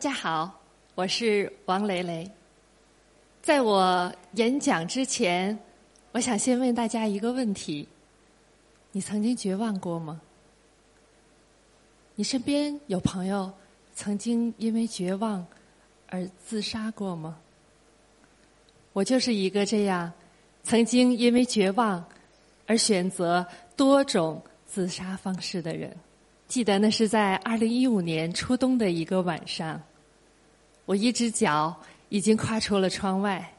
大家好，我是王蕾蕾。在我演讲之前，我想先问大家一个问题：你曾经绝望过吗？你身边有朋友曾经因为绝望而自杀过吗？我就是一个这样曾经因为绝望而选择多种自杀方式的人。记得那是在二零一五年初冬的一个晚上，我一只脚已经跨出了窗外，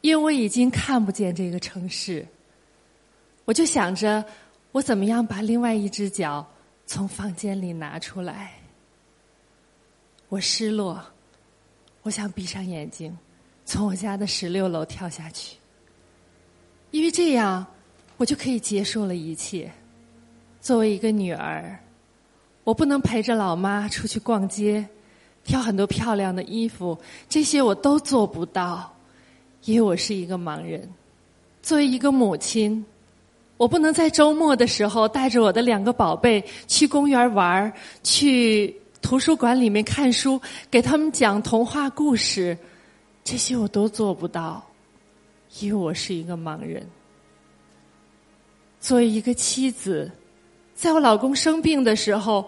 因为我已经看不见这个城市。我就想着，我怎么样把另外一只脚从房间里拿出来？我失落，我想闭上眼睛，从我家的十六楼跳下去，因为这样我就可以结束了一切。作为一个女儿。我不能陪着老妈出去逛街，挑很多漂亮的衣服，这些我都做不到，因为我是一个盲人。作为一个母亲，我不能在周末的时候带着我的两个宝贝去公园玩去图书馆里面看书，给他们讲童话故事，这些我都做不到，因为我是一个盲人。作为一个妻子。在我老公生病的时候，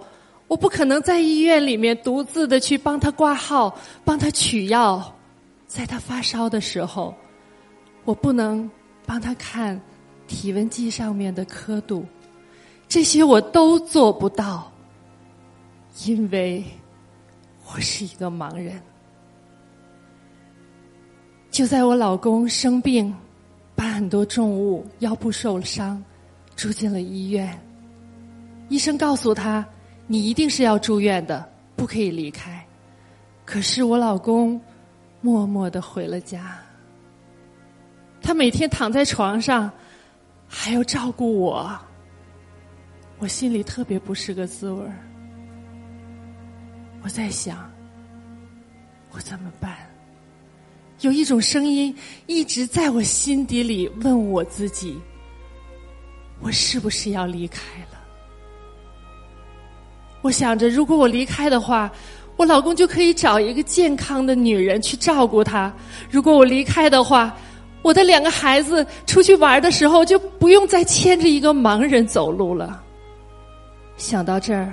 我不可能在医院里面独自的去帮他挂号、帮他取药。在他发烧的时候，我不能帮他看体温计上面的刻度，这些我都做不到，因为我是一个盲人。就在我老公生病、搬很多重物、腰部受了伤、住进了医院。医生告诉他：“你一定是要住院的，不可以离开。”可是我老公默默的回了家。他每天躺在床上，还要照顾我，我心里特别不是个滋味儿。我在想，我怎么办？有一种声音一直在我心底里问我自己：我是不是要离开了？我想着，如果我离开的话，我老公就可以找一个健康的女人去照顾他；如果我离开的话，我的两个孩子出去玩的时候就不用再牵着一个盲人走路了。想到这儿，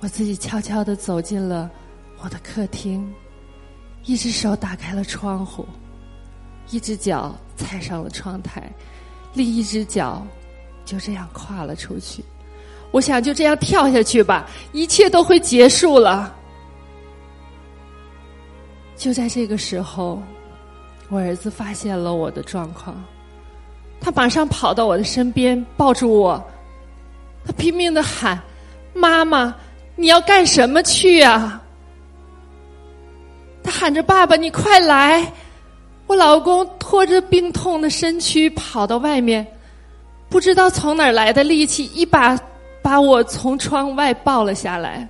我自己悄悄的走进了我的客厅，一只手打开了窗户，一只脚踩上了窗台，另一只脚就这样跨了出去。我想就这样跳下去吧，一切都会结束了。就在这个时候，我儿子发现了我的状况，他马上跑到我的身边，抱住我，他拼命的喊：“妈妈，你要干什么去啊？”他喊着：“爸爸，你快来！”我老公拖着病痛的身躯跑到外面，不知道从哪儿来的力气，一把。把我从窗外抱了下来，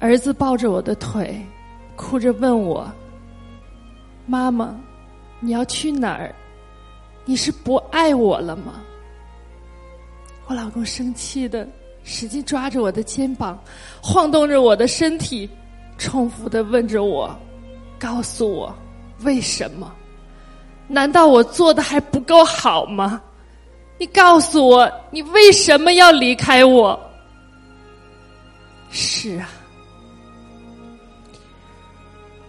儿子抱着我的腿，哭着问我：“妈妈，你要去哪儿？你是不爱我了吗？”我老公生气的使劲抓着我的肩膀，晃动着我的身体，重复的问着我：“告诉我，为什么？难道我做的还不够好吗？”你告诉我，你为什么要离开我？是啊，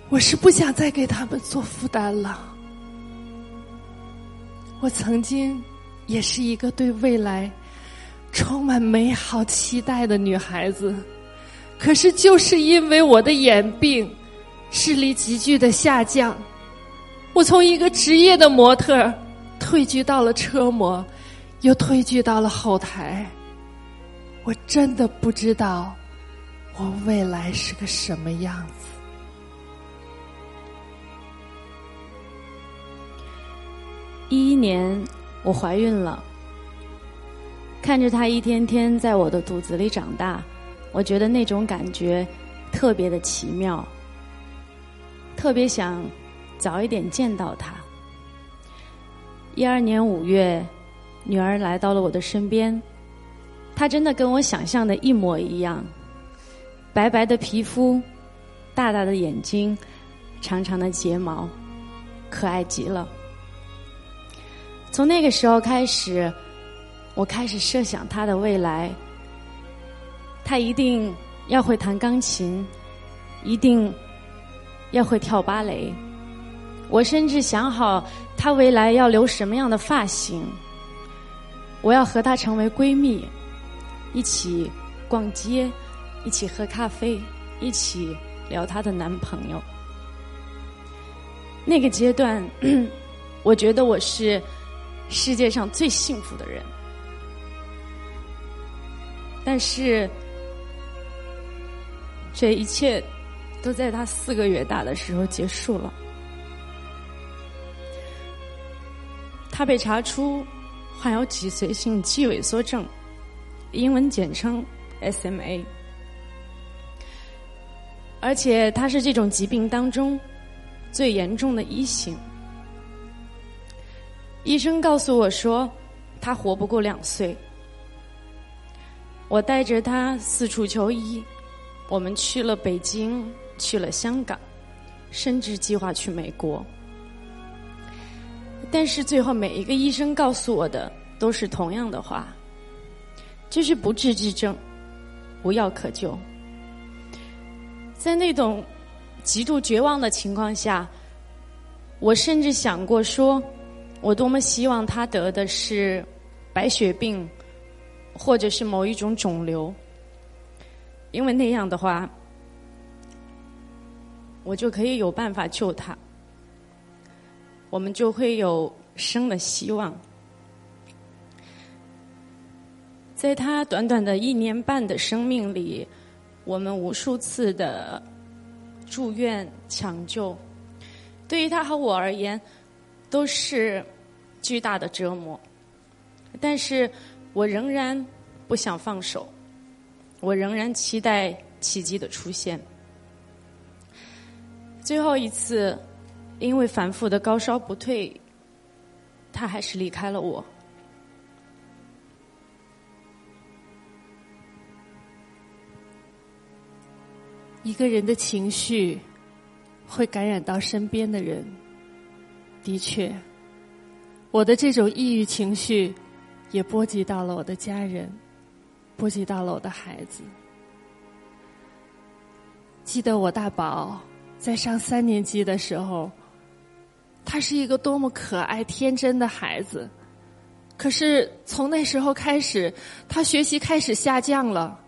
我是不想再给他们做负担了。我曾经也是一个对未来充满美好期待的女孩子，可是就是因为我的眼病，视力急剧的下降，我从一个职业的模特退居到了车模。又退居到了后台，我真的不知道我未来是个什么样子。一一年，我怀孕了，看着他一天天在我的肚子里长大，我觉得那种感觉特别的奇妙，特别想早一点见到他。一二年五月。女儿来到了我的身边，她真的跟我想象的一模一样。白白的皮肤，大大的眼睛，长长的睫毛，可爱极了。从那个时候开始，我开始设想他的未来。他一定要会弹钢琴，一定要会跳芭蕾。我甚至想好他未来要留什么样的发型。我要和她成为闺蜜，一起逛街，一起喝咖啡，一起聊她的男朋友。那个阶段，我觉得我是世界上最幸福的人。但是，这一切都在他四个月大的时候结束了。他被查出。患有脊髓性肌萎缩症，英文简称 SMA，而且他是这种疾病当中最严重的一型。医生告诉我说，他活不过两岁。我带着他四处求医，我们去了北京，去了香港，甚至计划去美国。但是最后，每一个医生告诉我的都是同样的话，就是不治之症，无药可救。在那种极度绝望的情况下，我甚至想过说，我多么希望他得的是白血病，或者是某一种肿瘤，因为那样的话，我就可以有办法救他。我们就会有生的希望。在他短短的一年半的生命里，我们无数次的住院抢救，对于他和我而言都是巨大的折磨。但是我仍然不想放手，我仍然期待奇迹的出现。最后一次。因为反复的高烧不退，他还是离开了我。一个人的情绪会感染到身边的人，的确，我的这种抑郁情绪也波及到了我的家人，波及到了我的孩子。记得我大宝在上三年级的时候。他是一个多么可爱、天真的孩子，可是从那时候开始，他学习开始下降了。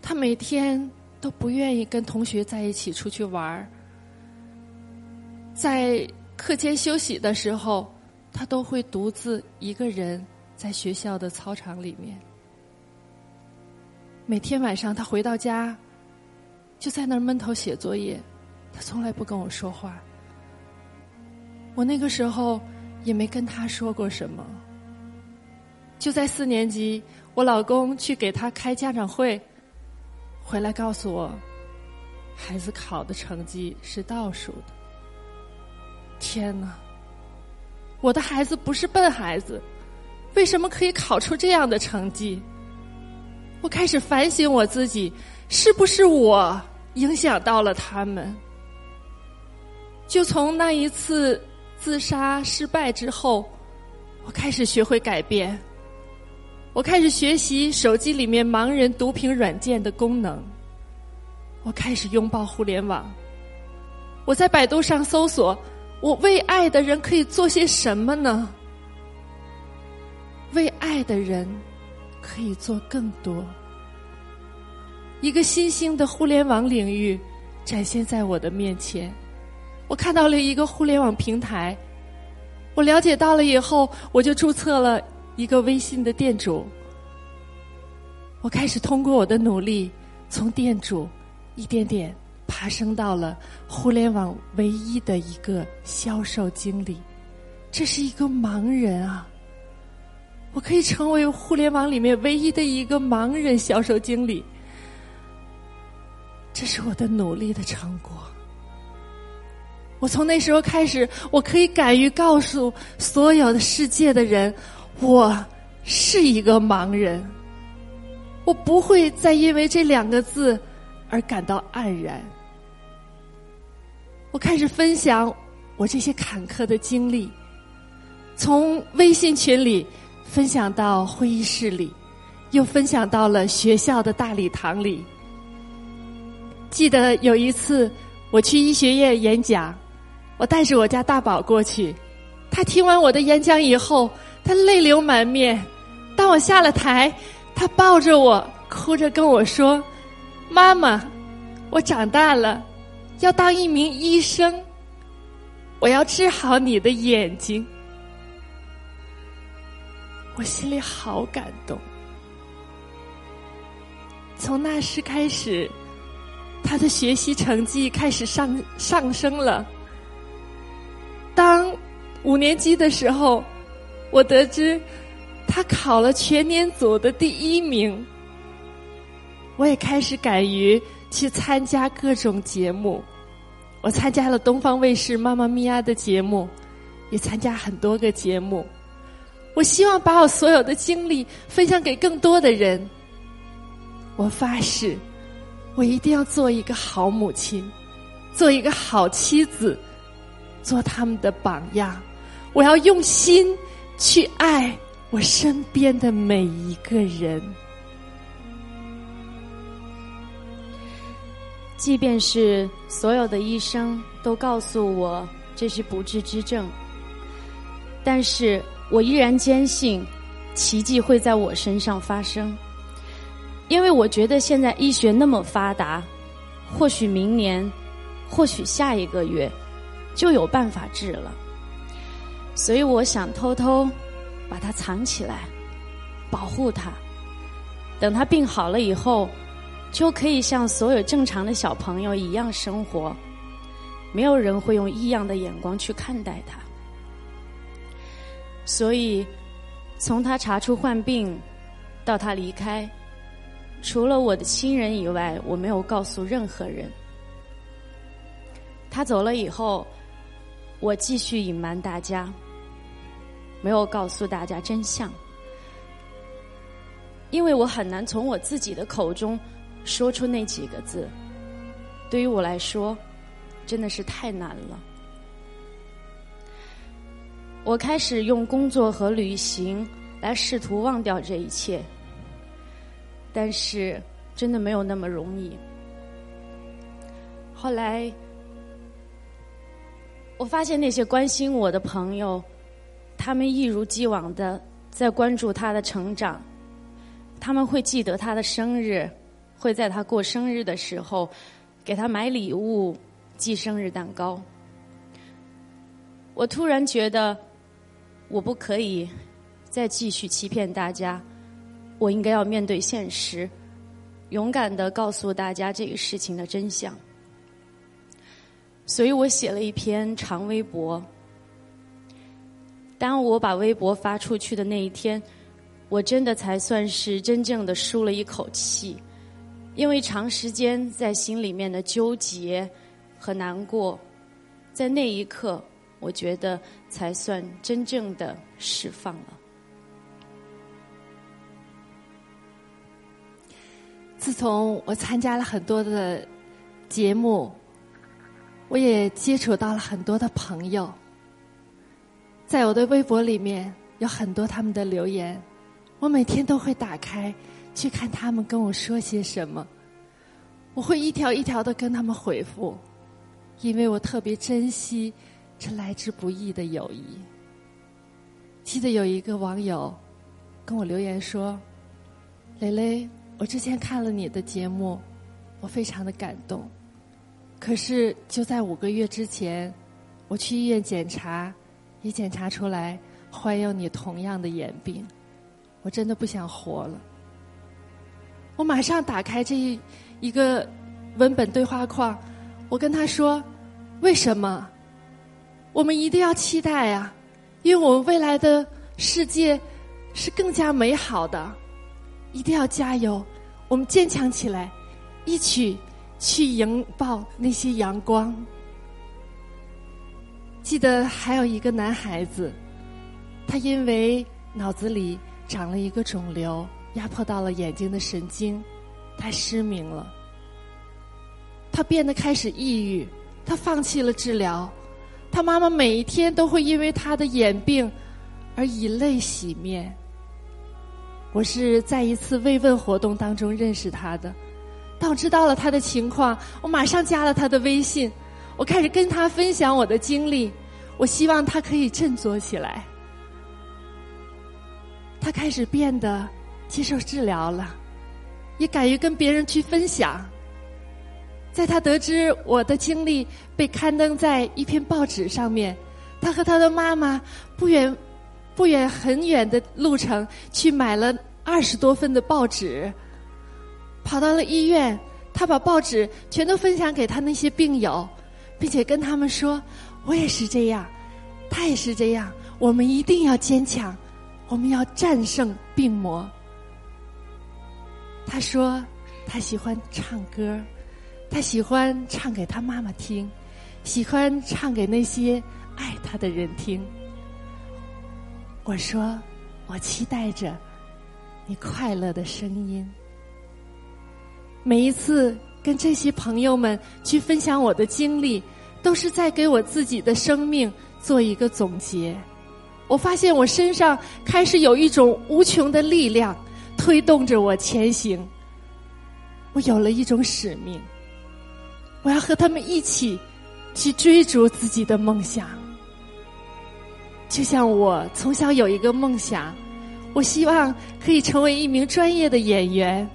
他每天都不愿意跟同学在一起出去玩儿，在课间休息的时候，他都会独自一个人在学校的操场里面。每天晚上他回到家，就在那儿闷头写作业，他从来不跟我说话。我那个时候也没跟他说过什么。就在四年级，我老公去给他开家长会，回来告诉我，孩子考的成绩是倒数的。天哪！我的孩子不是笨孩子，为什么可以考出这样的成绩？我开始反省我自己，是不是我影响到了他们？就从那一次。自杀失败之后，我开始学会改变。我开始学习手机里面盲人读屏软件的功能。我开始拥抱互联网。我在百度上搜索：我为爱的人可以做些什么呢？为爱的人可以做更多。一个新兴的互联网领域展现在我的面前。我看到了一个互联网平台，我了解到了以后，我就注册了一个微信的店主。我开始通过我的努力，从店主一点点爬升到了互联网唯一的一个销售经理。这是一个盲人啊！我可以成为互联网里面唯一的一个盲人销售经理，这是我的努力的成果。我从那时候开始，我可以敢于告诉所有的世界的人，我是一个盲人。我不会再因为这两个字而感到黯然。我开始分享我这些坎坷的经历，从微信群里分享到会议室里，又分享到了学校的大礼堂里。记得有一次我去医学院演讲，我带着我家大宝过去，他听完我的演讲以后，他泪流满面。当我下了台。他抱着我，哭着跟我说：“妈妈，我长大了，要当一名医生。我要治好你的眼睛。”我心里好感动。从那时开始，他的学习成绩开始上上升了。当五年级的时候，我得知。他考了全年组的第一名，我也开始敢于去参加各种节目。我参加了东方卫视《妈妈咪呀》的节目，也参加很多个节目。我希望把我所有的经历分享给更多的人。我发誓，我一定要做一个好母亲，做一个好妻子，做他们的榜样。我要用心去爱。我身边的每一个人，即便是所有的医生都告诉我这是不治之症，但是我依然坚信奇迹会在我身上发生，因为我觉得现在医学那么发达，或许明年，或许下一个月就有办法治了，所以我想偷偷。把它藏起来，保护它。等他病好了以后，就可以像所有正常的小朋友一样生活，没有人会用异样的眼光去看待他。所以，从他查出患病到他离开，除了我的亲人以外，我没有告诉任何人。他走了以后，我继续隐瞒大家。没有告诉大家真相，因为我很难从我自己的口中说出那几个字。对于我来说，真的是太难了。我开始用工作和旅行来试图忘掉这一切，但是真的没有那么容易。后来，我发现那些关心我的朋友。他们一如既往的在关注他的成长，他们会记得他的生日，会在他过生日的时候给他买礼物、寄生日蛋糕。我突然觉得，我不可以再继续欺骗大家，我应该要面对现实，勇敢的告诉大家这个事情的真相。所以我写了一篇长微博。当我把微博发出去的那一天，我真的才算是真正的舒了一口气，因为长时间在心里面的纠结和难过，在那一刻，我觉得才算真正的释放了。自从我参加了很多的节目，我也接触到了很多的朋友。在我的微博里面有很多他们的留言，我每天都会打开去看他们跟我说些什么。我会一条一条的跟他们回复，因为我特别珍惜这来之不易的友谊。记得有一个网友跟我留言说：“蕾蕾，我之前看了你的节目，我非常的感动。可是就在五个月之前，我去医院检查。”一检查出来患有你同样的眼病，我真的不想活了。我马上打开这一一个文本对话框，我跟他说：“为什么？我们一定要期待啊！因为我们未来的世界是更加美好的，一定要加油！我们坚强起来，一起去迎抱那些阳光。”记得还有一个男孩子，他因为脑子里长了一个肿瘤，压迫到了眼睛的神经，他失明了。他变得开始抑郁，他放弃了治疗。他妈妈每一天都会因为他的眼病而以泪洗面。我是在一次慰问活动当中认识他的，当我知道了他的情况，我马上加了他的微信，我开始跟他分享我的经历，我希望他可以振作起来。他开始变得接受治疗了，也敢于跟别人去分享。在他得知我的经历被刊登在一篇报纸上面，他和他的妈妈不远不远很远的路程去买了二十多份的报纸，跑到了医院，他把报纸全都分享给他那些病友，并且跟他们说：“我也是这样，他也是这样，我们一定要坚强，我们要战胜病魔。”他说他喜欢唱歌。他喜欢唱给他妈妈听，喜欢唱给那些爱他的人听。我说，我期待着你快乐的声音。每一次跟这些朋友们去分享我的经历，都是在给我自己的生命做一个总结。我发现我身上开始有一种无穷的力量推动着我前行。我有了一种使命。我要和他们一起去追逐自己的梦想，就像我从小有一个梦想，我希望可以成为一名专业的演员。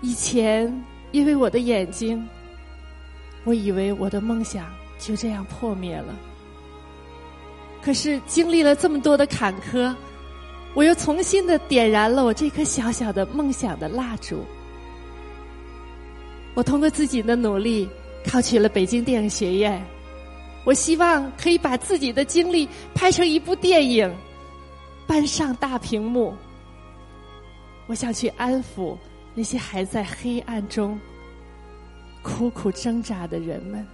以前因为我的眼睛，我以为我的梦想就这样破灭了。可是经历了这么多的坎坷，我又重新的点燃了我这颗小小的梦想的蜡烛。我通过自己的努力考取了北京电影学院，我希望可以把自己的经历拍成一部电影，搬上大屏幕。我想去安抚那些还在黑暗中苦苦挣扎的人们，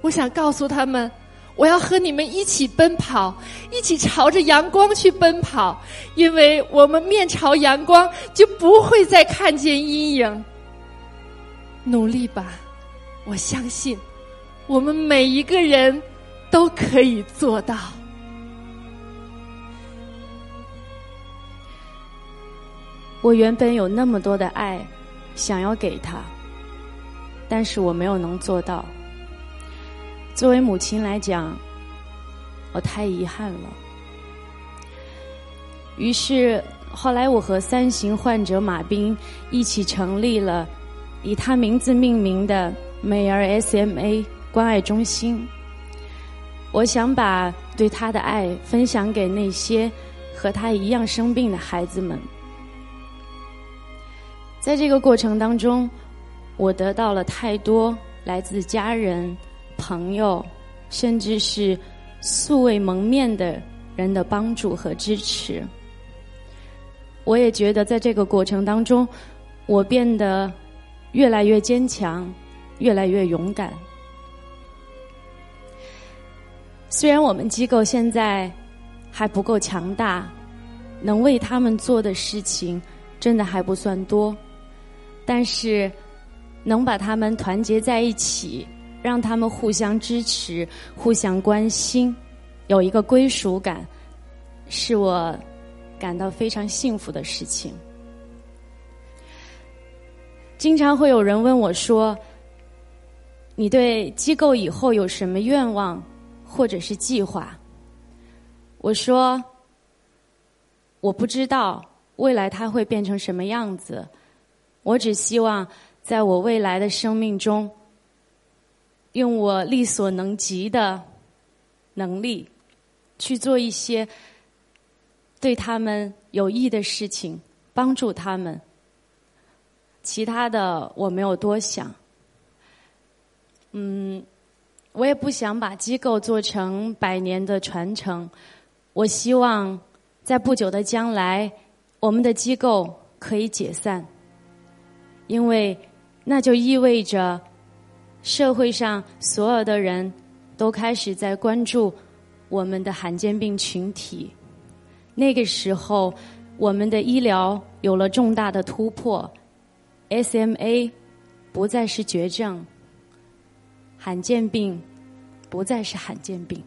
我想告诉他们，我要和你们一起奔跑，一起朝着阳光去奔跑，因为我们面朝阳光，就不会再看见阴影。努力吧，我相信我们每一个人都可以做到。我原本有那么多的爱想要给他，但是我没有能做到。作为母亲来讲，我太遗憾了。于是后来，我和三型患者马斌一起成立了。以他名字命名的美儿 SMA 关爱中心，我想把对他的爱分享给那些和他一样生病的孩子们。在这个过程当中，我得到了太多来自家人、朋友，甚至是素未谋面的人的帮助和支持。我也觉得在这个过程当中，我变得。越来越坚强，越来越勇敢。虽然我们机构现在还不够强大，能为他们做的事情真的还不算多，但是能把他们团结在一起，让他们互相支持、互相关心，有一个归属感，是我感到非常幸福的事情。经常会有人问我说：“你对机构以后有什么愿望，或者是计划？”我说：“我不知道未来它会变成什么样子，我只希望在我未来的生命中，用我力所能及的能力，去做一些对他们有益的事情，帮助他们。”其他的我没有多想，嗯，我也不想把机构做成百年的传承。我希望在不久的将来，我们的机构可以解散，因为那就意味着社会上所有的人都开始在关注我们的罕见病群体。那个时候我们的医疗有了重大的突破。Sma 不再是绝症罕见病不再是罕见病。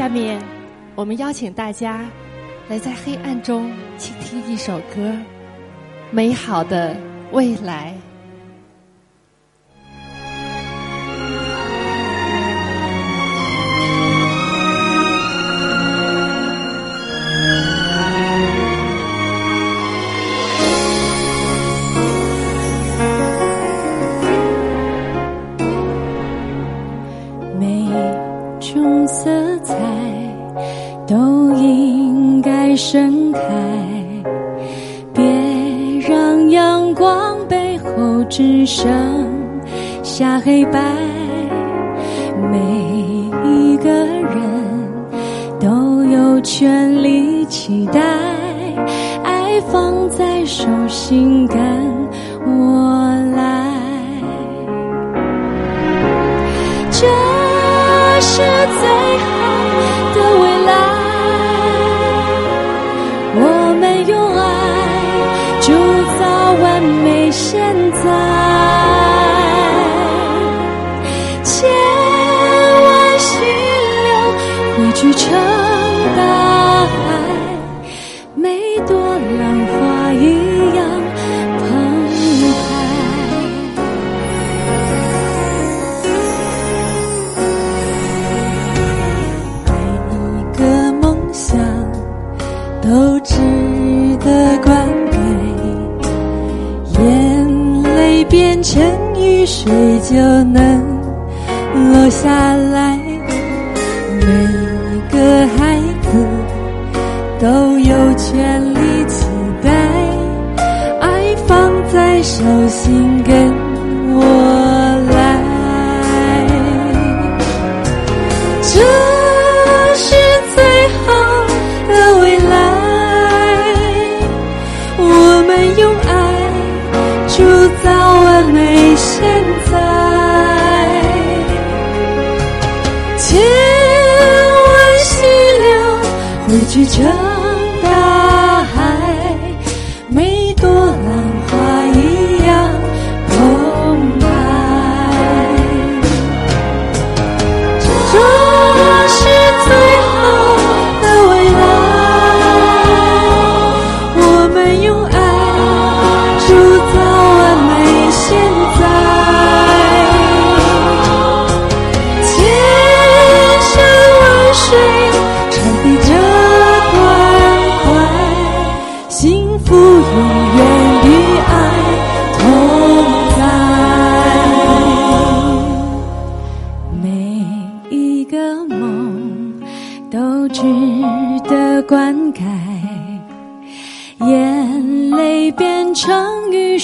下面我们邀请大家来在黑暗中倾听一首歌，美好的未来。现在。就能落下。just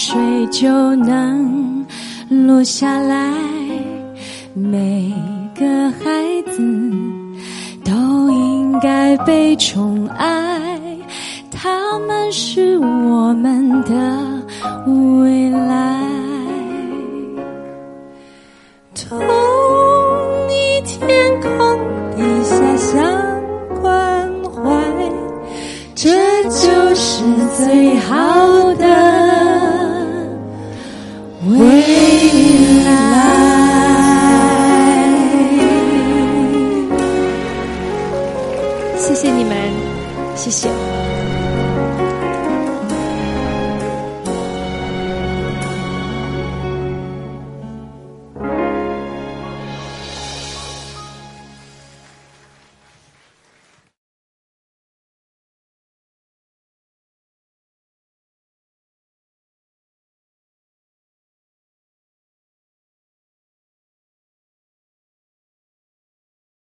水就能落下来每个孩子都应该被宠爱他们是我们的未来。